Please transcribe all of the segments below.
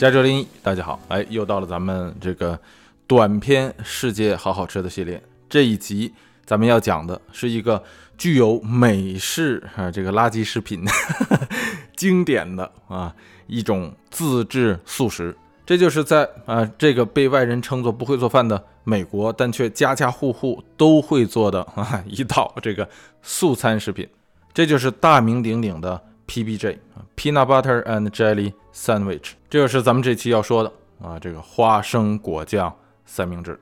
加州林，大家好，哎，又到了咱们这个短篇世界好好吃的系列。这一集咱们要讲的是一个具有美式啊这个垃圾食品 经典的啊一种自制素食。这就是在啊这个被外人称作不会做饭的美国，但却家家户户都会做的啊一道这个素餐食品。这就是大名鼎鼎的。PBJ 啊，Peanut Butter and Jelly Sandwich，这就是咱们这期要说的啊，这个花生果酱三明治。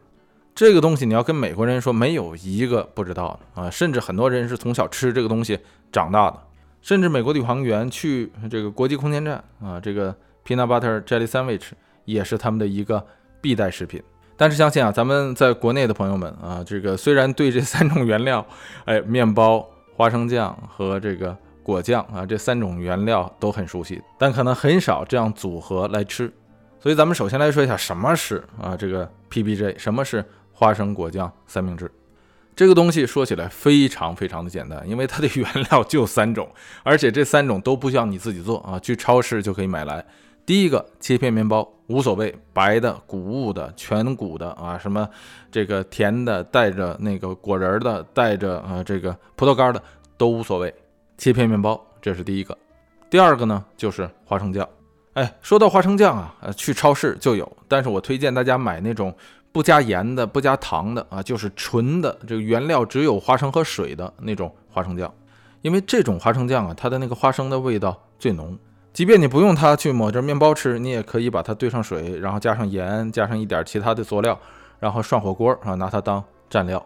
这个东西你要跟美国人说，没有一个不知道的啊，甚至很多人是从小吃这个东西长大的。甚至美国宇航员去这个国际空间站啊，这个 Peanut Butter Jelly Sandwich 也是他们的一个必带食品。但是相信啊，咱们在国内的朋友们啊，这个虽然对这三种原料，哎，面包、花生酱和这个。果酱啊，这三种原料都很熟悉，但可能很少这样组合来吃。所以咱们首先来说一下什么是啊这个 PBJ，什么是花生果酱三明治。这个东西说起来非常非常的简单，因为它的 原料就三种，而且这三种都不需要你自己做啊，去超市就可以买来。第一个切片面包无所谓，白的、谷物的、全谷的啊，什么这个甜的、带着那个果仁的、带着呃这个葡萄干的都无所谓。切片面包，这是第一个。第二个呢，就是花生酱。哎，说到花生酱啊，呃，去超市就有，但是我推荐大家买那种不加盐的、不加糖的啊，就是纯的，这个原料只有花生和水的那种花生酱。因为这种花生酱啊，它的那个花生的味道最浓。即便你不用它去抹着面包吃，你也可以把它兑上水，然后加上盐，加上一点其他的佐料，然后涮火锅啊，拿它当蘸料。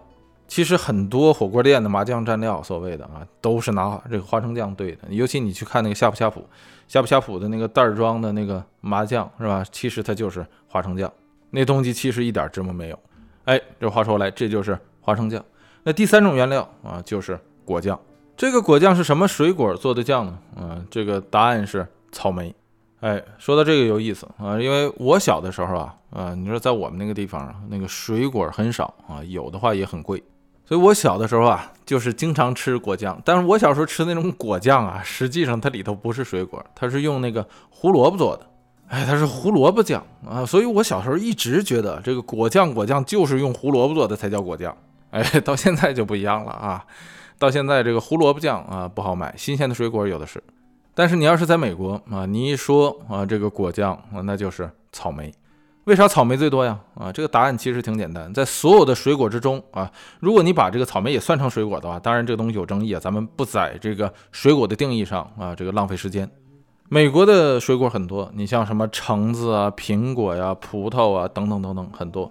其实很多火锅店的麻酱蘸料，所谓的啊，都是拿这个花生酱兑的。尤其你去看那个呷哺呷哺，呷哺呷哺的那个袋装的那个麻酱，是吧？其实它就是花生酱，那东西其实一点芝麻没有。哎，这话说来，这就是花生酱。那第三种原料啊，就是果酱。这个果酱是什么水果做的酱呢？嗯，这个答案是草莓。哎，说到这个有意思啊，因为我小的时候啊，啊，你说在我们那个地方啊，那个水果很少啊，有的话也很贵。所以我小的时候啊，就是经常吃果酱。但是我小时候吃那种果酱啊，实际上它里头不是水果，它是用那个胡萝卜做的。哎，它是胡萝卜酱啊。所以我小时候一直觉得这个果酱果酱就是用胡萝卜做的才叫果酱。哎，到现在就不一样了啊。到现在这个胡萝卜酱啊不好买，新鲜的水果有的是。但是你要是在美国啊，你一说啊这个果酱啊，那就是草莓。为啥草莓最多呀？啊，这个答案其实挺简单，在所有的水果之中啊，如果你把这个草莓也算成水果的话，当然这个东西有争议啊，咱们不在这个水果的定义上啊，这个浪费时间。美国的水果很多，你像什么橙子啊、苹果呀、葡萄啊等等等等很多，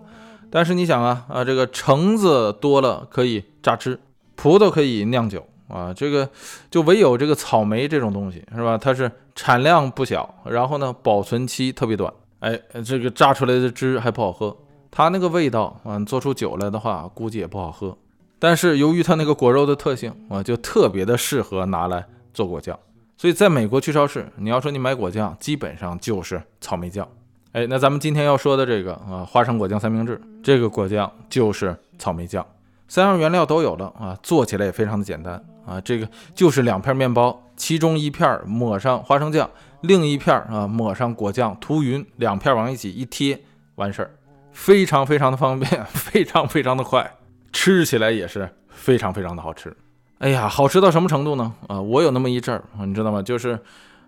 但是你想啊啊，这个橙子多了可以榨汁，葡萄可以酿酒啊，这个就唯有这个草莓这种东西是吧？它是产量不小，然后呢保存期特别短。哎，这个榨出来的汁还不好喝，它那个味道啊，做出酒来的话，估计也不好喝。但是由于它那个果肉的特性啊，就特别的适合拿来做果酱。所以在美国去超市，你要说你买果酱，基本上就是草莓酱。哎，那咱们今天要说的这个啊，花生果酱三明治，这个果酱就是草莓酱，三样原料都有了啊，做起来也非常的简单啊，这个就是两片面包，其中一片抹上花生酱。另一片啊，抹上果酱涂匀，两片往一起一贴，完事儿，非常非常的方便，非常非常的快，吃起来也是非常非常的好吃。哎呀，好吃到什么程度呢？啊，我有那么一阵儿，你知道吗？就是，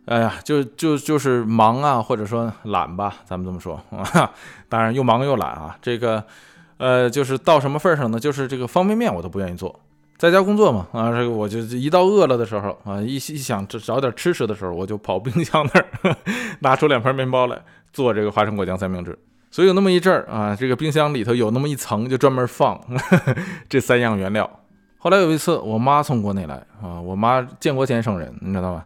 哎呀，就就就是忙啊，或者说懒吧，咱们这么说啊。当然又忙又懒啊，这个，呃，就是到什么份上呢？就是这个方便面我都不愿意做。在家工作嘛，啊，这个我就一到饿了的时候啊，一一想找找点吃吃的时候，我就跑冰箱那儿 拿出两片面包来做这个花生果酱三明治。所以有那么一阵儿啊，这个冰箱里头有那么一层，就专门放 这三样原料。后来有一次，我妈从国内来啊，我妈建国先生人，你知道吧？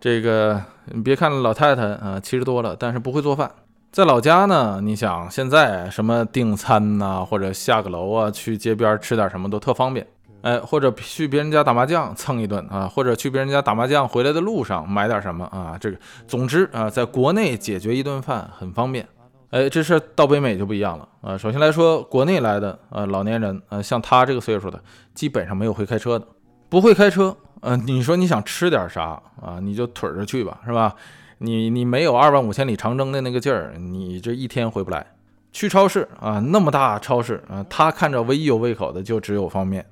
这个你别看老太太啊，七十多了，但是不会做饭。在老家呢，你想现在什么订餐呐，或者下个楼啊，去街边吃点什么都特方便。哎，或者去别人家打麻将蹭一顿啊，或者去别人家打麻将回来的路上买点什么啊，这个总之啊，在国内解决一顿饭很方便。哎，这事到北美就不一样了啊。首先来说，国内来的啊老年人啊，像他这个岁数的，基本上没有会开车的，不会开车，嗯，你说你想吃点啥啊，你就腿着去吧，是吧？你你没有二万五千里长征的那个劲儿，你这一天回不来。去超市啊，那么大超市啊，他看着唯一有胃口的就只有方便。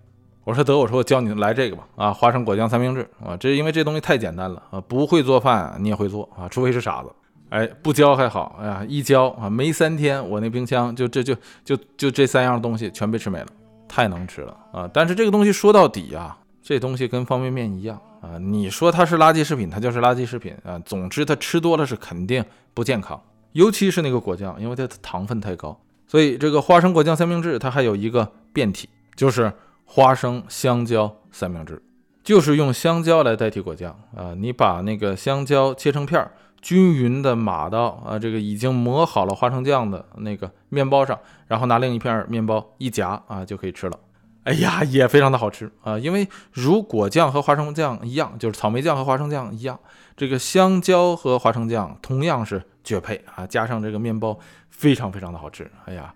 我说得，我说我教你来这个吧，啊，花生果酱三明治啊，这因为这东西太简单了啊，不会做饭你也会做啊，除非是傻子。哎，不教还好，哎呀，一教啊，没三天我那冰箱就这就就就这三样东西全被吃没了，太能吃了啊！但是这个东西说到底啊，这东西跟方便面一样啊，你说它是垃圾食品，它就是垃圾食品啊。总之它吃多了是肯定不健康，尤其是那个果酱，因为它的糖分太高。所以这个花生果酱三明治它还有一个变体，就是花生香蕉三明治，就是用香蕉来代替果酱啊。你把那个香蕉切成片儿。均匀的码到啊，这个已经磨好了花生酱的那个面包上，然后拿另一片面包一夹啊，就可以吃了。哎呀，也非常的好吃啊，因为如果酱和花生酱一样，就是草莓酱和花生酱一样，这个香蕉和花生酱同样是绝配啊，加上这个面包非常非常的好吃。哎呀，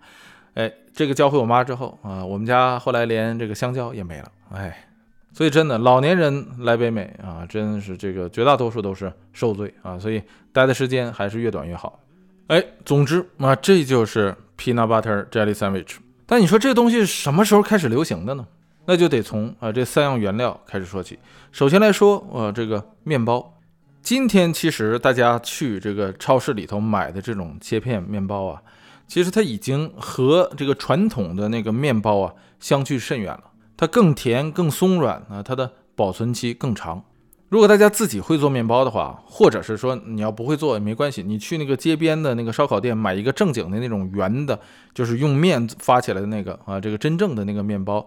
哎，这个教会我妈之后啊，我们家后来连这个香蕉也没了。哎。所以真的，老年人来北美啊，真是这个绝大多数都是受罪啊，所以待的时间还是越短越好。哎，总之啊，这就是 peanut butter jelly sandwich。但你说这东西什么时候开始流行的呢？那就得从啊这三样原料开始说起。首先来说，呃，这个面包。今天其实大家去这个超市里头买的这种切片面包啊，其实它已经和这个传统的那个面包啊相去甚远了。它更甜、更松软啊，它的保存期更长。如果大家自己会做面包的话，或者是说你要不会做也没关系，你去那个街边的那个烧烤店买一个正经的那种圆的，就是用面发起来的那个啊，这个真正的那个面包，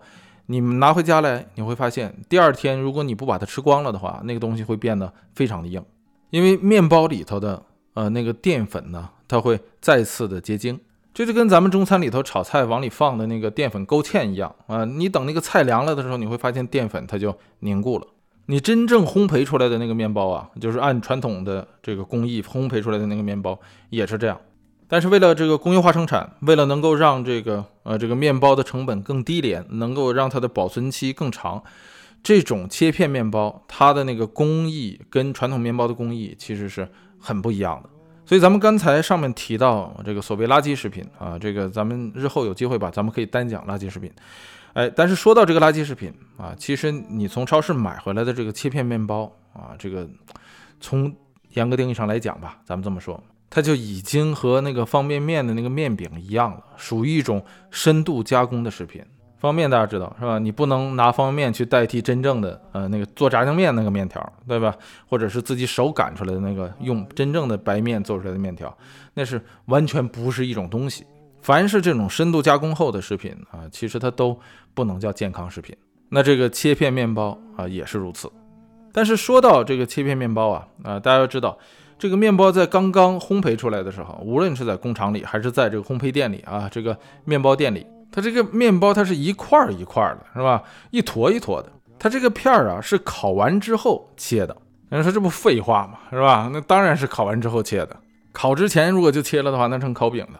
你们拿回家来，你会发现第二天如果你不把它吃光了的话，那个东西会变得非常的硬，因为面包里头的呃那个淀粉呢，它会再次的结晶。这就跟咱们中餐里头炒菜往里放的那个淀粉勾芡一样啊！你等那个菜凉了的时候，你会发现淀粉它就凝固了。你真正烘焙出来的那个面包啊，就是按传统的这个工艺烘焙出来的那个面包也是这样。但是为了这个工业化生产，为了能够让这个呃这个面包的成本更低廉，能够让它的保存期更长，这种切片面包它的那个工艺跟传统面包的工艺其实是很不一样的。所以咱们刚才上面提到这个所谓垃圾食品啊，这个咱们日后有机会吧，咱们可以单讲垃圾食品。哎，但是说到这个垃圾食品啊，其实你从超市买回来的这个切片面包啊，这个从严格定义上来讲吧，咱们这么说，它就已经和那个方便面的那个面饼一样了，属于一种深度加工的食品。方便面大家知道是吧？你不能拿方便面去代替真正的呃那个做炸酱面那个面条，对吧？或者是自己手擀出来的那个用真正的白面做出来的面条，那是完全不是一种东西。凡是这种深度加工后的食品啊，其实它都不能叫健康食品。那这个切片面包啊也是如此。但是说到这个切片面包啊啊，大家要知道，这个面包在刚刚烘焙出来的时候，无论是在工厂里还是在这个烘焙店里啊，这个面包店里。它这个面包，它是一块儿一块儿的，是吧？一坨一坨的。它这个片儿啊，是烤完之后切的。有人说这不废话吗？是吧？那当然是烤完之后切的。烤之前如果就切了的话，那成烤饼了。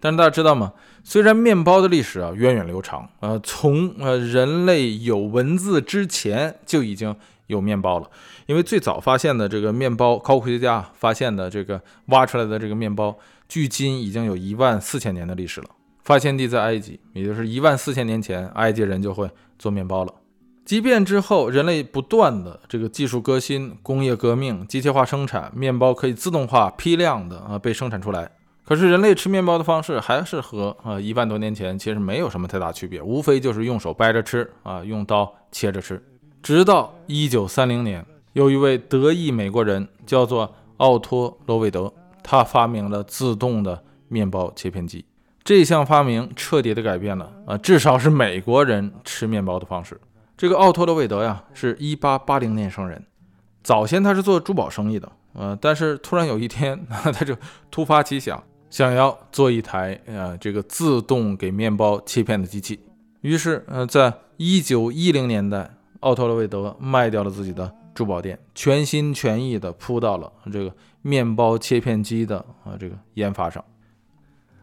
但是大家知道吗？虽然面包的历史啊源远流长，呃，从呃人类有文字之前就已经有面包了。因为最早发现的这个面包，考古学家发现的这个挖出来的这个面包，距今已经有一万四千年的历史了。发现地在埃及，也就是一万四千年前，埃及人就会做面包了。即便之后人类不断的这个技术革新、工业革命、机械化生产，面包可以自动化、批量的啊被生产出来。可是人类吃面包的方式还是和啊一万多年前其实没有什么太大区别，无非就是用手掰着吃啊，用刀切着吃。直到一九三零年，有一位德裔美国人叫做奥托·罗韦德，他发明了自动的面包切片机。这项发明彻底的改变了啊，至少是美国人吃面包的方式。这个奥托·罗韦德呀，是一八八零年生人，早先他是做珠宝生意的，呃，但是突然有一天，他就突发奇想，想要做一台呃这个自动给面包切片的机器。于是，呃，在一九一零年代，奥托·罗韦德卖掉了自己的珠宝店，全心全意的扑到了这个面包切片机的啊这个研发上。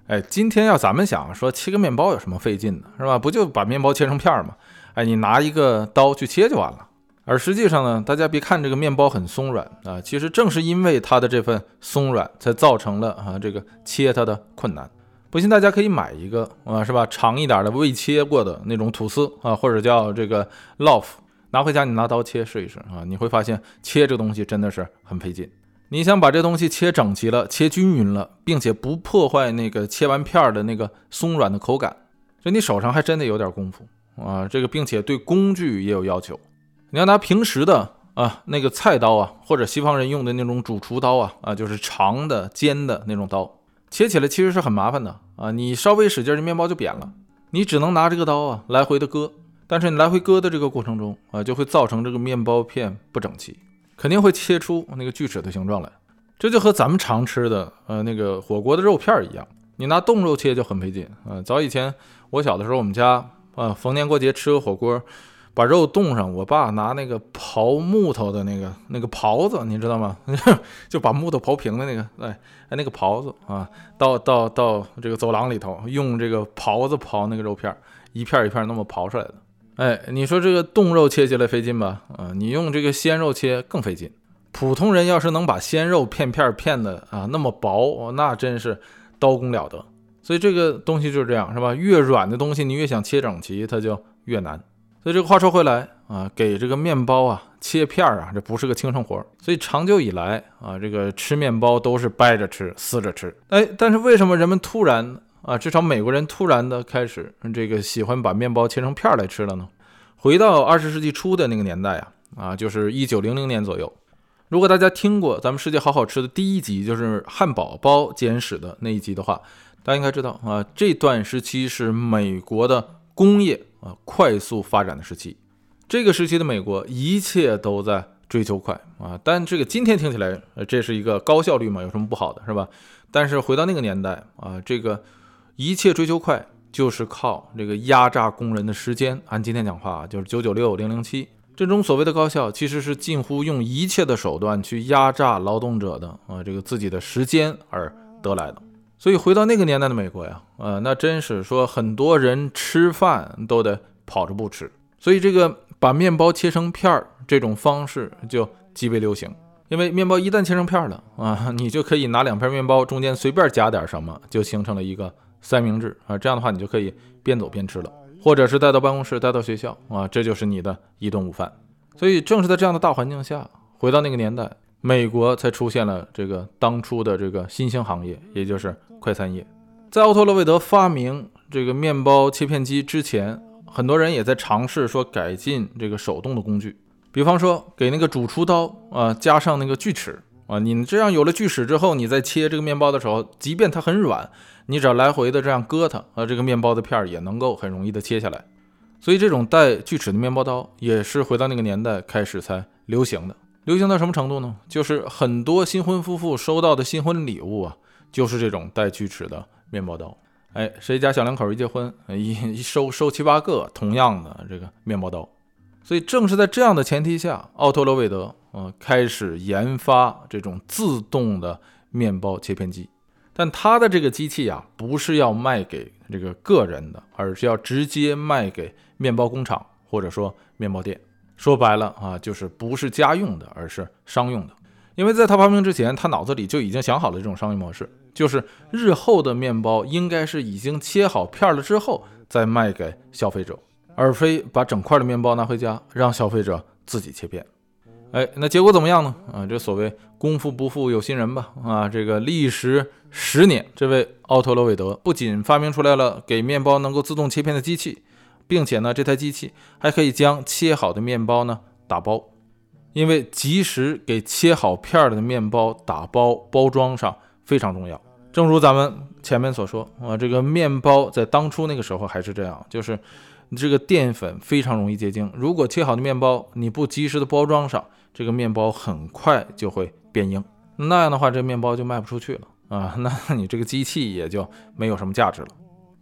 哎，今天要咱们想说切个面包有什么费劲的，是吧？不就把面包切成片儿吗？哎，你拿一个刀去切就完了。而实际上呢，大家别看这个面包很松软啊，其实正是因为它的这份松软，才造成了啊这个切它的困难。不信大家可以买一个啊，是吧？长一点的未切过的那种吐司啊，或者叫这个 loaf，拿回家你拿刀切试一试啊，你会发现切这东西真的是很费劲。你想把这东西切整齐了、切均匀了，并且不破坏那个切完片儿的那个松软的口感，这你手上还真得有点功夫啊。这个并且对工具也有要求。你要拿平时的啊那个菜刀啊，或者西方人用的那种主厨刀啊啊，就是长的尖的那种刀，切起来其实是很麻烦的啊。你稍微使劲，这面包就扁了。你只能拿这个刀啊来回的割，但是你来回割的这个过程中啊，就会造成这个面包片不整齐，肯定会切出那个锯齿的形状来。这就和咱们常吃的呃那个火锅的肉片一样，你拿冻肉切就很费劲啊。早以前我小的时候，我们家啊逢年过节吃个火锅。把肉冻上，我爸拿那个刨木头的那个那个刨子，你知道吗？就把木头刨平的那个，哎哎，那个刨子啊，到到到这个走廊里头，用这个刨子刨那个肉片，一片一片那么刨出来的。哎，你说这个冻肉切起来费劲吧？啊，你用这个鲜肉切更费劲。普通人要是能把鲜肉片片片的啊那么薄，那真是刀工了得。所以这个东西就是这样，是吧？越软的东西，你越想切整齐，它就越难。所以这个话说回来啊，给这个面包啊切片儿啊，这不是个轻生活。所以长久以来啊，这个吃面包都是掰着吃、撕着吃。哎，但是为什么人们突然啊，至少美国人突然的开始这个喜欢把面包切成片儿来吃了呢？回到二十世纪初的那个年代啊，啊，就是一九零零年左右。如果大家听过咱们世界好好吃的第一集，就是汉堡包简史的那一集的话，大家应该知道啊，这段时期是美国的工业。啊，快速发展的时期，这个时期的美国一切都在追求快啊。但这个今天听起来，呃，这是一个高效率嘛，有什么不好的，是吧？但是回到那个年代啊，这个一切追求快，就是靠这个压榨工人的时间。按今天讲话啊，就是九九六零零七这种所谓的高效，其实是近乎用一切的手段去压榨劳动者的啊，这个自己的时间而得来的。所以回到那个年代的美国呀，呃，那真是说很多人吃饭都得跑着不吃，所以这个把面包切成片儿这种方式就极为流行。因为面包一旦切成片了啊，你就可以拿两片面包中间随便夹点什么，就形成了一个三明治啊。这样的话，你就可以边走边吃了，或者是带到办公室、带到学校啊，这就是你的一顿午饭。所以正是在这样的大环境下，回到那个年代，美国才出现了这个当初的这个新兴行业，也就是。快餐业，在奥托·洛韦德发明这个面包切片机之前，很多人也在尝试说改进这个手动的工具，比方说给那个主厨刀啊加上那个锯齿啊，你这样有了锯齿之后，你在切这个面包的时候，即便它很软，你只要来回的这样割它，啊，这个面包的片儿也能够很容易的切下来。所以这种带锯齿的面包刀也是回到那个年代开始才流行的。流行到什么程度呢？就是很多新婚夫妇收到的新婚礼物啊。就是这种带锯齿的面包刀，哎，谁家小两口一结婚，一一收收七八个同样的这个面包刀，所以正是在这样的前提下，奥托·罗韦德啊开始研发这种自动的面包切片机，但他的这个机器啊，不是要卖给这个个人的，而是要直接卖给面包工厂或者说面包店，说白了啊，就是不是家用的，而是商用的。因为在他发明之前，他脑子里就已经想好了这种商业模式，就是日后的面包应该是已经切好片了之后再卖给消费者，而非把整块的面包拿回家让消费者自己切片。哎，那结果怎么样呢？啊，这所谓功夫不负有心人吧。啊，这个历时十年，这位奥托·罗韦德不仅发明出来了给面包能够自动切片的机器，并且呢，这台机器还可以将切好的面包呢打包。因为及时给切好片儿的面包打包包装上非常重要。正如咱们前面所说啊，这个面包在当初那个时候还是这样，就是这个淀粉非常容易结晶。如果切好的面包你不及时的包装上，这个面包很快就会变硬，那样的话这面包就卖不出去了啊，那你这个机器也就没有什么价值了。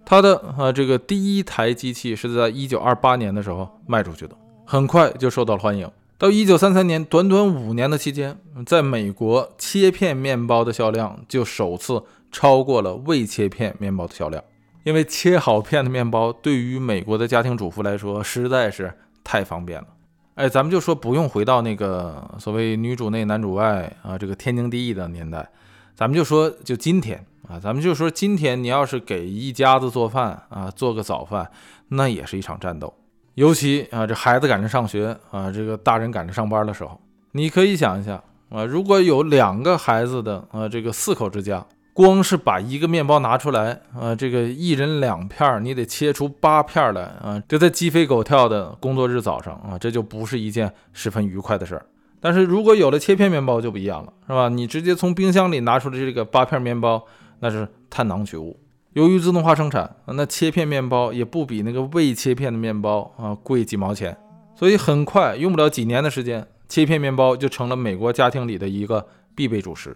它的啊这个第一台机器是在一九二八年的时候卖出去的，很快就受到了欢迎。到一九三三年，短短五年的期间，在美国切片面包的销量就首次超过了未切片面包的销量。因为切好片的面包对于美国的家庭主妇来说实在是太方便了。哎，咱们就说不用回到那个所谓女主内男主外啊，这个天经地义的年代，咱们就说就今天啊，咱们就说今天你要是给一家子做饭啊，做个早饭，那也是一场战斗。尤其啊，这孩子赶着上学啊，这个大人赶着上班的时候，你可以想一下啊，如果有两个孩子的啊，这个四口之家。光是把一个面包拿出来啊，这个一人两片，你得切出八片来啊！这在鸡飞狗跳的工作日早上啊，这就不是一件十分愉快的事儿。但是如果有了切片面包就不一样了，是吧？你直接从冰箱里拿出的这个八片面包，那是探囊取物。由于自动化生产，那切片面包也不比那个未切片的面包啊贵几毛钱，所以很快用不了几年的时间，切片面包就成了美国家庭里的一个必备主食。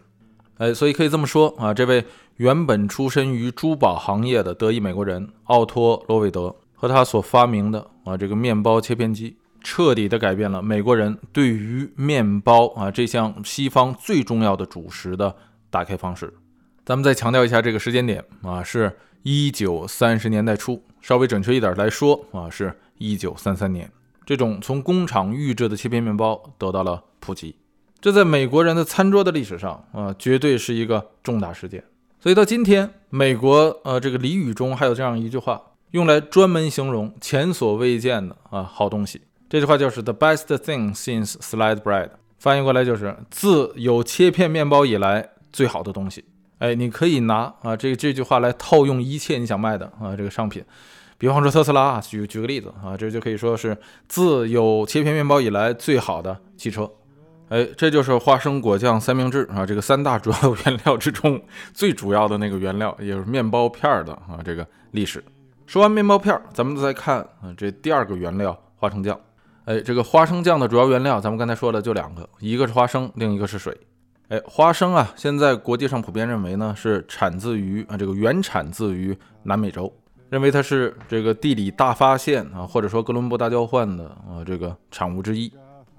哎，所以可以这么说啊，这位原本出身于珠宝行业的德裔美国人奥托·罗韦德和他所发明的啊这个面包切片机，彻底的改变了美国人对于面包啊这项西方最重要的主食的打开方式。咱们再强调一下这个时间点啊，是一九三十年代初，稍微准确一点来说啊，是一九三三年，这种从工厂预制的切片面包得到了普及。这在美国人的餐桌的历史上啊，绝对是一个重大事件。所以到今天，美国呃这个俚语中还有这样一句话，用来专门形容前所未见的啊好东西。这句话就是 “the best thing since sliced bread”，翻译过来就是自有切片面包以来最好的东西。哎，你可以拿啊这这句话来套用一切你想卖的啊这个商品，比方说特斯拉啊，举举个例子啊，这就可以说是自有切片面包以来最好的汽车。哎，这就是花生果酱三明治啊，这个三大主要原料之中最主要的那个原料，也就是面包片的啊，这个历史。说完面包片，咱们再看啊，这第二个原料花生酱。哎，这个花生酱的主要原料，咱们刚才说的就两个，一个是花生，另一个是水。哎，花生啊，现在国际上普遍认为呢是产自于啊这个原产自于南美洲，认为它是这个地理大发现啊，或者说哥伦布大交换的啊这个产物之一。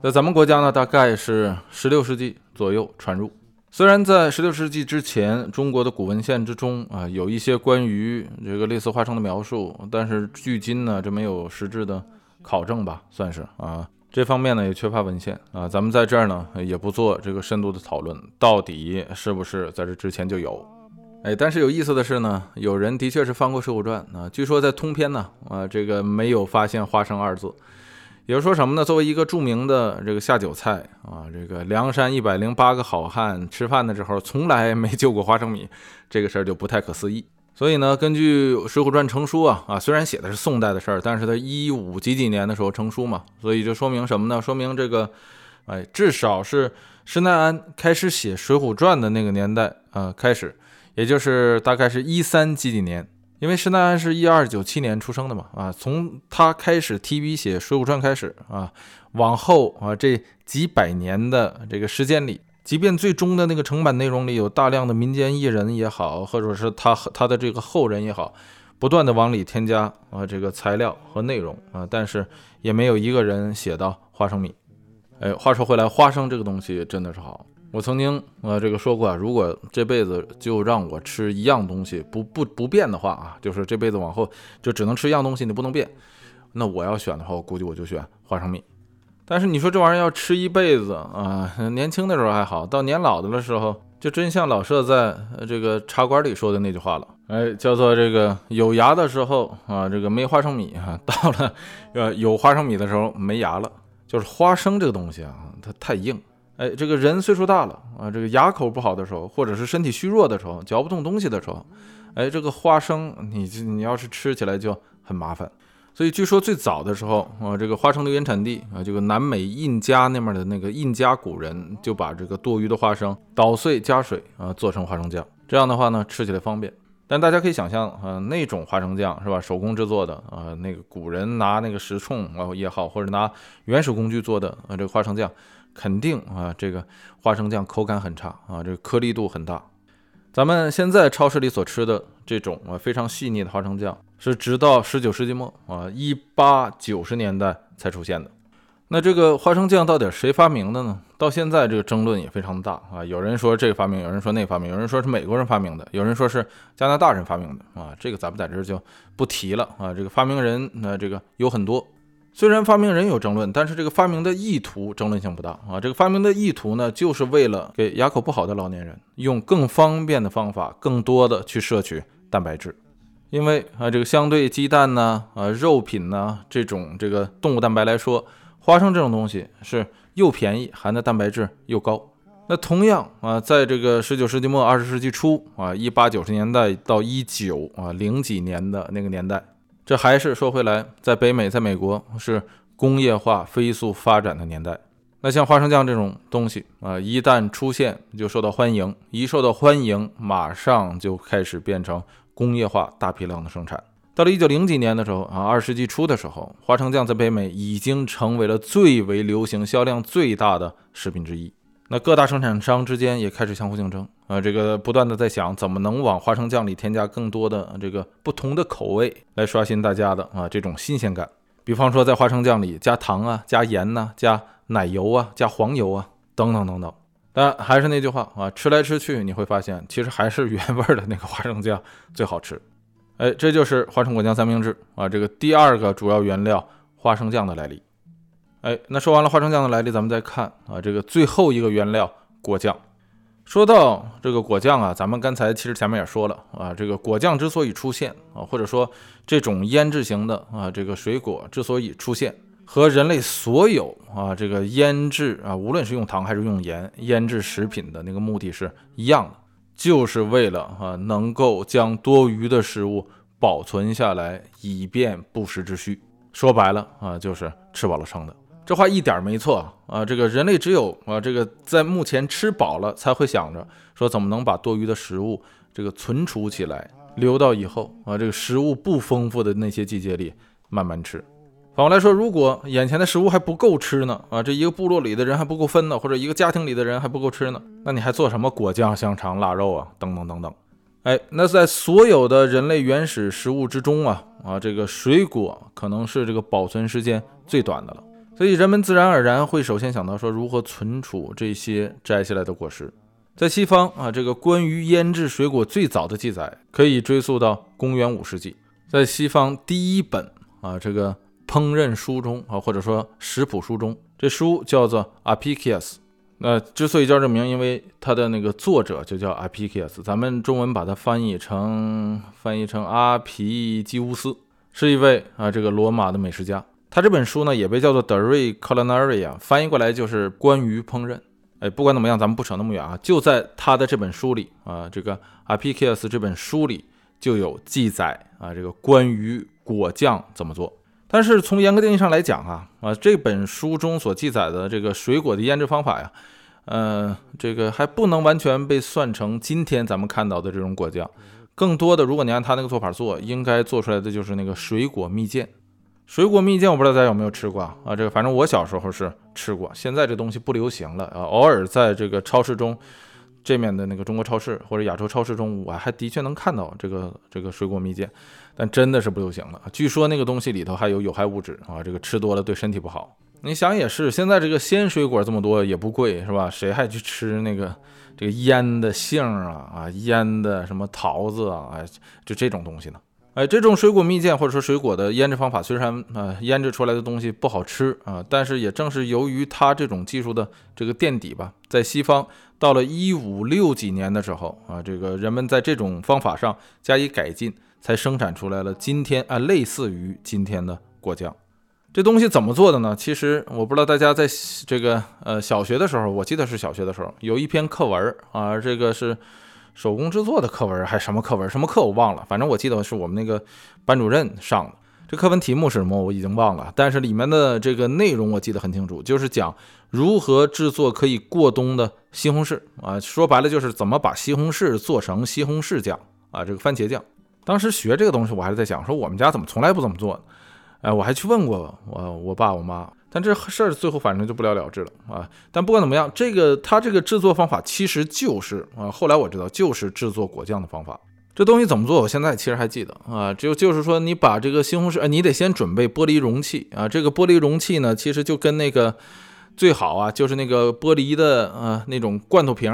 在咱们国家呢，大概是十六世纪左右传入。虽然在十六世纪之前，中国的古文献之中啊，有一些关于这个类似花生的描述，但是距今呢，这没有实质的考证吧，算是啊，这方面呢也缺乏文献啊。咱们在这儿呢也不做这个深度的讨论，到底是不是在这之前就有？哎，但是有意思的是呢，有人的确是翻过《水浒传》啊，据说在通篇呢啊，这个没有发现花生二字。也就是说什么呢？作为一个著名的这个下酒菜啊，这个梁山一百零八个好汉吃饭的时候从来没救过花生米，这个事儿就不太可思议。所以呢，根据《水浒传》成书啊啊，虽然写的是宋代的事儿，但是它一五几几年的时候成书嘛，所以就说明什么呢？说明这个，哎，至少是施耐庵开始写《水浒传》的那个年代啊开始，也就是大概是一三几几年。因为施耐庵是一二九七年出生的嘛，啊，从他开始提笔写《水浒传》开始啊，往后啊这几百年的这个时间里，即便最终的那个成版内容里有大量的民间艺人也好，或者是他他的这个后人也好，不断的往里添加啊这个材料和内容啊，但是也没有一个人写到花生米。哎，话说回来，花生这个东西真的是好。我曾经呃这个说过啊，如果这辈子就让我吃一样东西不不不变的话啊，就是这辈子往后就只能吃一样东西，你不能变。那我要选的话，我估计我就选花生米。但是你说这玩意儿要吃一辈子啊，年轻的时候还好，到年老的时候，就真像老舍在这个茶馆里说的那句话了，哎，叫做这个有牙的时候啊，这个没花生米啊，到了呃有花生米的时候没牙了。就是花生这个东西啊，它太硬。哎，这个人岁数大了啊，这个牙口不好的时候，或者是身体虚弱的时候，嚼不动东西的时候，哎，这个花生你你要是吃起来就很麻烦。所以据说最早的时候啊，这个花生的原产地啊，这个南美印加那边的那个印加古人就把这个多余的花生捣碎加水啊，做成花生酱。这样的话呢，吃起来方便。但大家可以想象啊，那种花生酱是吧，手工制作的啊，那个古人拿那个石铳啊也好，或者拿原始工具做的啊，这个花生酱。肯定啊，这个花生酱口感很差啊，这个颗粒度很大。咱们现在超市里所吃的这种啊非常细腻的花生酱，是直到十九世纪末啊一八九十年代才出现的。那这个花生酱到底谁发明的呢？到现在这个争论也非常的大啊，有人说这个发明，有人说那发明，有人说是美国人发明的，有人说是加拿大人发明的啊。这个咱们在这就不提了啊。这个发明人那这个有很多。虽然发明人有争论，但是这个发明的意图争论性不大啊。这个发明的意图呢，就是为了给牙口不好的老年人用更方便的方法，更多的去摄取蛋白质。因为啊，这个相对鸡蛋呢，啊肉品呢这种这个动物蛋白来说，花生这种东西是又便宜，含的蛋白质又高。那同样啊，在这个十九世纪末二十世纪初啊，一八九十年代到一九啊零几年的那个年代。这还是说回来，在北美，在美国是工业化飞速发展的年代。那像花生酱这种东西啊，一旦出现就受到欢迎，一受到欢迎，马上就开始变成工业化大批量的生产。到了一九零几年的时候啊，二十世纪初的时候，花生酱在北美已经成为了最为流行、销量最大的食品之一。那各大生产商之间也开始相互竞争啊，这个不断的在想怎么能往花生酱里添加更多的这个不同的口味，来刷新大家的啊这种新鲜感。比方说在花生酱里加糖啊、加盐呐、加奶油啊、加黄油啊等等等等。但还是那句话啊，吃来吃去你会发现，其实还是原味的那个花生酱最好吃。哎，这就是花生果酱三明治啊，这个第二个主要原料花生酱的来历。哎，那说完了花生酱的来历，咱们再看啊，这个最后一个原料果酱。说到这个果酱啊，咱们刚才其实前面也说了啊，这个果酱之所以出现啊，或者说这种腌制型的啊，这个水果之所以出现，和人类所有啊这个腌制啊，无论是用糖还是用盐腌制食品的那个目的是一样的，就是为了啊能够将多余的食物保存下来，以便不时之需。说白了啊，就是吃饱了撑的。这话一点没错啊！这个人类只有啊，这个在目前吃饱了，才会想着说怎么能把多余的食物这个存储起来，留到以后啊，这个食物不丰富的那些季节里慢慢吃。反过来说，如果眼前的食物还不够吃呢啊，这一个部落里的人还不够分呢，或者一个家庭里的人还不够吃呢，那你还做什么果酱、香肠、腊肉啊？等等等等。哎，那在所有的人类原始食物之中啊啊，这个水果可能是这个保存时间最短的了。所以人们自然而然会首先想到说如何存储这些摘下来的果实。在西方啊，这个关于腌制水果最早的记载可以追溯到公元五世纪，在西方第一本啊这个烹饪书中啊，或者说食谱书中，这书叫做 Apicius。那之所以叫这名，因为它的那个作者就叫 Apicius，咱们中文把它翻译成翻译成阿皮基乌斯，是一位啊这个罗马的美食家。他这本书呢，也被叫做《De Re Culinaria》，翻译过来就是关于烹饪。哎，不管怎么样，咱们不扯那么远啊，就在他的这本书里啊，这个 Apicius 这本书里就有记载啊，这个关于果酱怎么做。但是从严格定义上来讲啊，啊这本书中所记载的这个水果的腌制方法呀，呃，这个还不能完全被算成今天咱们看到的这种果酱。更多的，如果你按他那个做法做，应该做出来的就是那个水果蜜饯。水果蜜饯，我不知道大家有没有吃过啊？这个反正我小时候是吃过，现在这东西不流行了啊。偶尔在这个超市中，这面的那个中国超市或者亚洲超市中，我还的确能看到这个这个水果蜜饯，但真的是不流行了。据说那个东西里头还有有害物质啊，这个吃多了对身体不好。你想也是，现在这个鲜水果这么多也不贵是吧？谁还去吃那个这个腌的杏啊啊，腌的什么桃子啊，哎，就这种东西呢？哎，这种水果蜜饯或者说水果的腌制方法，虽然啊腌制出来的东西不好吃啊，但是也正是由于它这种技术的这个垫底吧，在西方到了一五六几年的时候啊，这个人们在这种方法上加以改进，才生产出来了今天啊类似于今天的果酱。这东西怎么做的呢？其实我不知道大家在这个呃小学的时候，我记得是小学的时候有一篇课文啊，这个是。手工制作的课文还什么课文？什么课我忘了。反正我记得是我们那个班主任上的。这课文题目是什么？我已经忘了。但是里面的这个内容我记得很清楚，就是讲如何制作可以过冬的西红柿啊。说白了就是怎么把西红柿做成西红柿酱啊，这个番茄酱。当时学这个东西，我还在想，说我们家怎么从来不这么做呢？哎，我还去问过我我爸我妈。但这事儿最后反正就不了了之了啊！但不管怎么样，这个它这个制作方法其实就是啊，后来我知道就是制作果酱的方法。这东西怎么做？我现在其实还记得啊，就就是说你把这个西红柿，你得先准备玻璃容器啊。这个玻璃容器呢，其实就跟那个最好啊，就是那个玻璃的呃那种罐头瓶。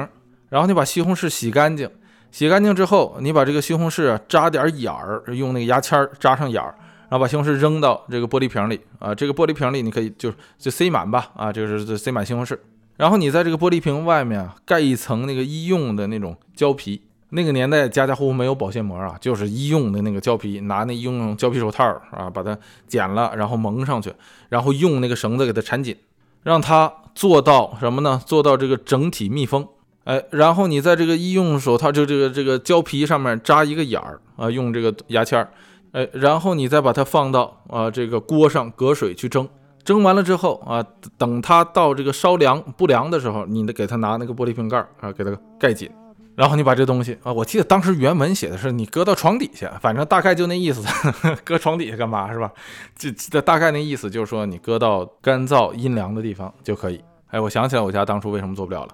然后你把西红柿洗干净，洗干净之后，你把这个西红柿啊扎点眼儿，用那个牙签扎上眼儿。然后把西红柿扔到这个玻璃瓶里啊，这个玻璃瓶里你可以就就塞满吧啊，这个是塞满西红柿。然后你在这个玻璃瓶外面啊盖一层那个医用的那种胶皮。那个年代家家户户没有保鲜膜啊，就是医用的那个胶皮，拿那医用胶皮手套啊把它剪了，然后蒙上去，然后用那个绳子给它缠紧，让它做到什么呢？做到这个整体密封。哎，然后你在这个医用手套就这个这个胶皮上面扎一个眼儿啊，用这个牙签儿。哎，然后你再把它放到啊这个锅上隔水去蒸。蒸完了之后啊，等它到这个稍凉不凉的时候，你得给它拿那个玻璃瓶盖啊，给它盖紧。然后你把这东西啊，我记得当时原文写的是你搁到床底下，反正大概就那意思。搁床底下干嘛是吧？这这大概那意思就是说你搁到干燥阴凉的地方就可以。哎，我想起来我家当初为什么做不了了，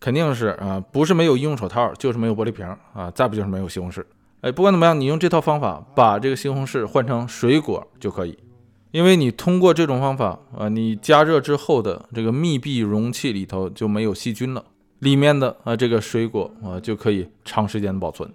肯定是啊，不是没有医用手套，就是没有玻璃瓶啊，再不就是没有西红柿。哎，不管怎么样，你用这套方法把这个西红柿换成水果就可以。因为你通过这种方法啊，你加热之后的这个密闭容器里头就没有细菌了，里面的啊这个水果啊就可以长时间保存。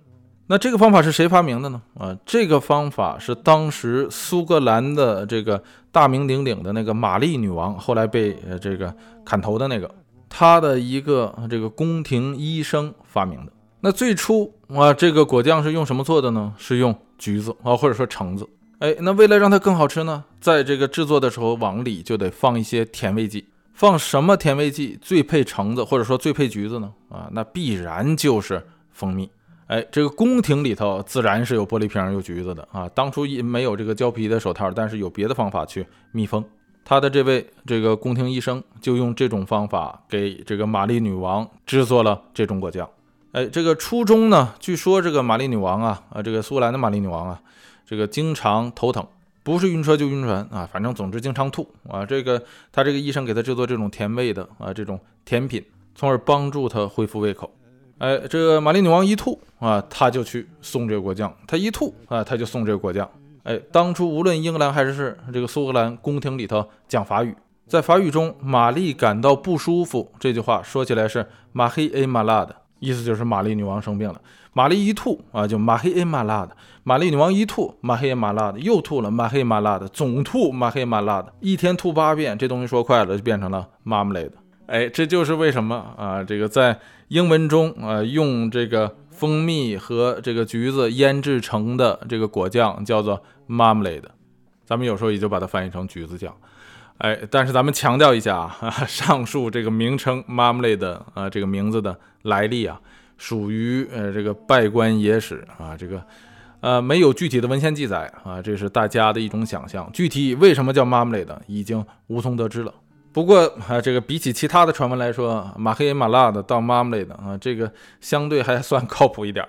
那这个方法是谁发明的呢？啊，这个方法是当时苏格兰的这个大名鼎鼎的那个玛丽女王，后来被呃这个砍头的那个，她的一个这个宫廷医生发明的。那最初啊，这个果酱是用什么做的呢？是用橘子啊，或者说橙子。哎，那为了让它更好吃呢，在这个制作的时候往里就得放一些甜味剂。放什么甜味剂最配橙子，或者说最配橘子呢？啊，那必然就是蜂蜜。哎，这个宫廷里头自然是有玻璃瓶有橘子的啊。当初也没有这个胶皮的手套，但是有别的方法去密封。他的这位这个宫廷医生就用这种方法给这个玛丽女王制作了这种果酱。哎，这个初衷呢，据说这个玛丽女王啊，啊，这个苏格兰的玛丽女王啊。这个经常头疼，不是晕车就晕船啊，反正总之经常吐啊。这个他这个医生给他制作这种甜味的啊这种甜品，从而帮助他恢复胃口。哎，这个玛丽女王一吐啊，他就去送这个果酱；他一吐啊，他就送这个果酱。哎，当初无论英格兰还是这个苏格兰宫廷里头讲法语，在法语中，玛丽感到不舒服这句话说起来是马黑 a 马拉的意思，就是玛丽女王生病了。玛丽一吐啊，就马黑 a 马拉的。玛丽女王一吐，马黑马拉的又吐了，马黑马拉的总吐，马黑马拉的一天吐八遍，这东西说快了就变成了 marmalade。哎，这就是为什么啊，这个在英文中啊，用这个蜂蜜和这个橘子腌制成的这个果酱叫做 marmalade。咱们有时候也就把它翻译成橘子酱。哎，但是咱们强调一下啊，上述这个名称 marmalade 啊，这个名字的来历啊，属于呃这个拜官野史啊，这个。呃，没有具体的文献记载啊，这是大家的一种想象。具体为什么叫 marmalade 已经无从得知了。不过啊，这个比起其他的传闻来说，马黑马辣的到 marmalade 啊，这个相对还算靠谱一点。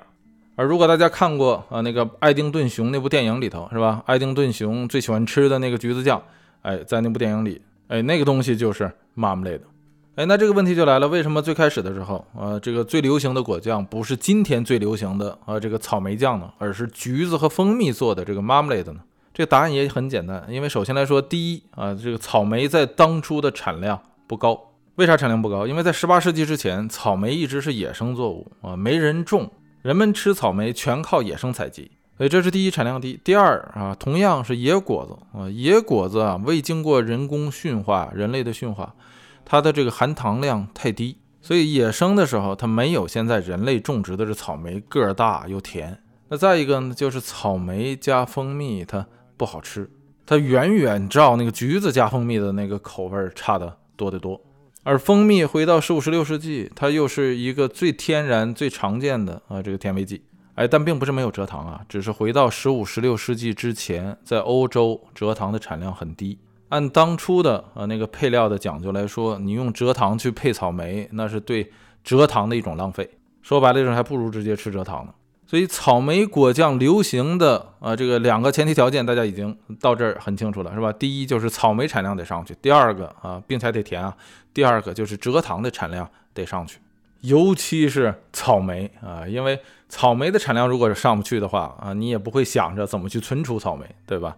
而如果大家看过啊那个爱丁顿熊那部电影里头是吧？爱丁顿熊最喜欢吃的那个橘子酱，哎，在那部电影里，哎，那个东西就是 marmalade。哎，那这个问题就来了，为什么最开始的时候，呃，这个最流行的果酱不是今天最流行的啊这个草莓酱呢，而是橘子和蜂蜜做的这个 marmalade 呢？这个答案也很简单，因为首先来说，第一啊，这个草莓在当初的产量不高。为啥产量不高？因为在18世纪之前，草莓一直是野生作物啊，没人种，人们吃草莓全靠野生采集，所以这是第一，产量低。第二啊，同样是野果子啊，野果子啊，未经过人工驯化，人类的驯化。它的这个含糖量太低，所以野生的时候它没有现在人类种植的这草莓个儿大又甜。那再一个呢，就是草莓加蜂蜜它不好吃，它远远照那个橘子加蜂蜜的那个口味差的多得多。而蜂蜜回到十五、十六世纪，它又是一个最天然、最常见的啊这个甜味剂。哎，但并不是没有蔗糖啊，只是回到十五、十六世纪之前，在欧洲蔗糖的产量很低。按当初的呃那个配料的讲究来说，你用蔗糖去配草莓，那是对蔗糖的一种浪费。说白了，这种还不如直接吃蔗糖呢。所以草莓果酱流行的啊，这个两个前提条件大家已经到这儿很清楚了，是吧？第一就是草莓产量得上去，第二个啊，并且得甜啊。第二个就是蔗糖的产量得上去，尤其是草莓啊，因为草莓的产量如果是上不去的话啊，你也不会想着怎么去存储草莓，对吧？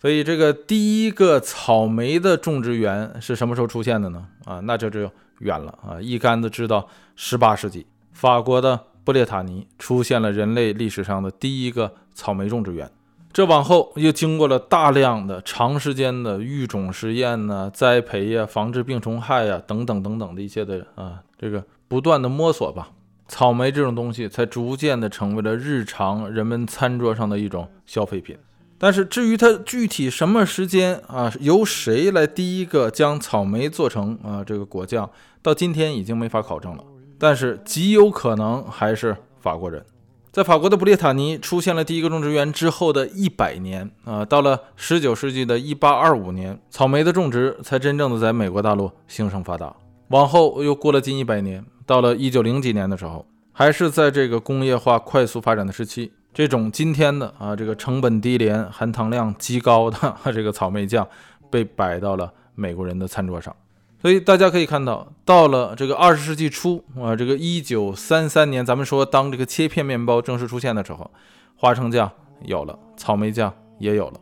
所以这个第一个草莓的种植园是什么时候出现的呢？啊，那这就远了啊，一竿子知道十八世纪，法国的布列塔尼出现了人类历史上的第一个草莓种植园。这往后又经过了大量的长时间的育种实验呢、栽培呀、防治病虫害呀等等等等的一些的啊，这个不断的摸索吧，草莓这种东西才逐渐的成为了日常人们餐桌上的一种消费品。但是至于它具体什么时间啊，由谁来第一个将草莓做成啊这个果酱，到今天已经没法考证了。但是极有可能还是法国人。在法国的布列塔尼出现了第一个种植园之后的一百年啊，到了十九世纪的一八二五年，草莓的种植才真正的在美国大陆兴盛发达。往后又过了近一百年，到了一九零几年的时候，还是在这个工业化快速发展的时期，这种今天的啊这个成本低廉、含糖量极高的这个草莓酱被摆到了美国人的餐桌上。所以大家可以看到，到了这个二十世纪初啊，这个一九三三年，咱们说当这个切片面包正式出现的时候，花生酱有了，草莓酱也有了。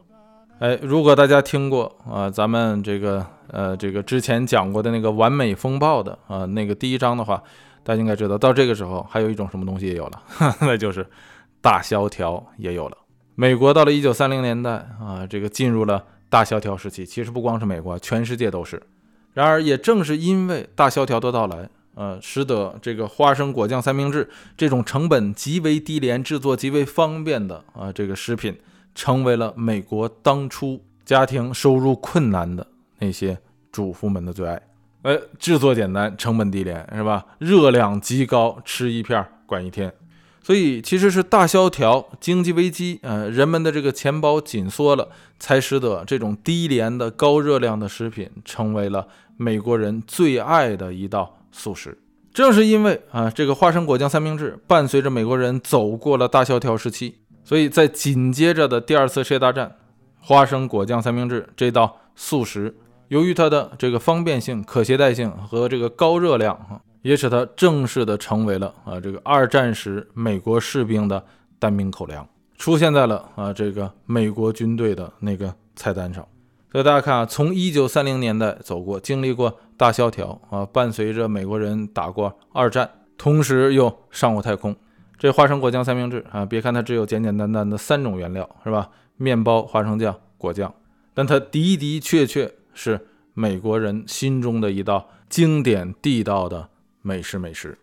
哎，如果大家听过啊，咱们这个呃这个之前讲过的那个完美风暴的啊那个第一章的话，大家应该知道，到这个时候还有一种什么东西也有了，那就是大萧条也有了。美国到了一九三零年代啊，这个进入了大萧条时期。其实不光是美国，全世界都是。然而，也正是因为大萧条的到来，呃，使得这个花生果酱三明治这种成本极为低廉、制作极为方便的啊这个食品，成为了美国当初家庭收入困难的那些主妇们的最爱。呃，制作简单，成本低廉，是吧？热量极高，吃一片管一天。所以，其实是大萧条、经济危机，呃，人们的这个钱包紧缩了，才使得这种低廉的、高热量的食品成为了。美国人最爱的一道素食，正是因为啊，这个花生果酱三明治伴随着美国人走过了大萧条时期，所以在紧接着的第二次世界大战，花生果酱三明治这道素食，由于它的这个方便性、可携带性和这个高热量啊，也使它正式的成为了啊这个二战时美国士兵的单兵口粮，出现在了啊这个美国军队的那个菜单上。所以大家看啊，从一九三零年代走过，经历过大萧条啊，伴随着美国人打过二战，同时又上过太空。这花生果酱三明治啊，别看它只有简简单单的三种原料，是吧？面包、花生酱、果酱，但它的的确确是美国人心中的一道经典地道的美食美食。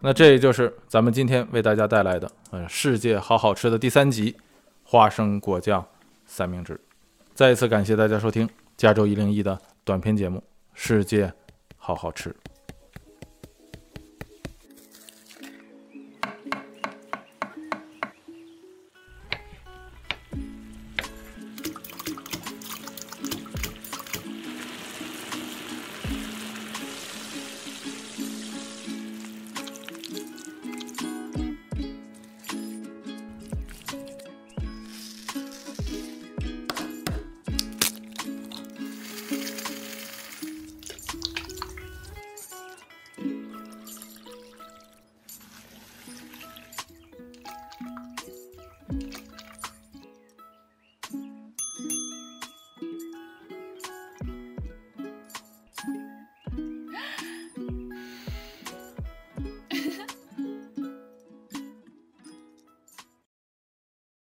那这也就是咱们今天为大家带来的呃世界好好吃的第三集——花生果酱三明治。再一次感谢大家收听加州一零一的短片节目《世界好好吃》。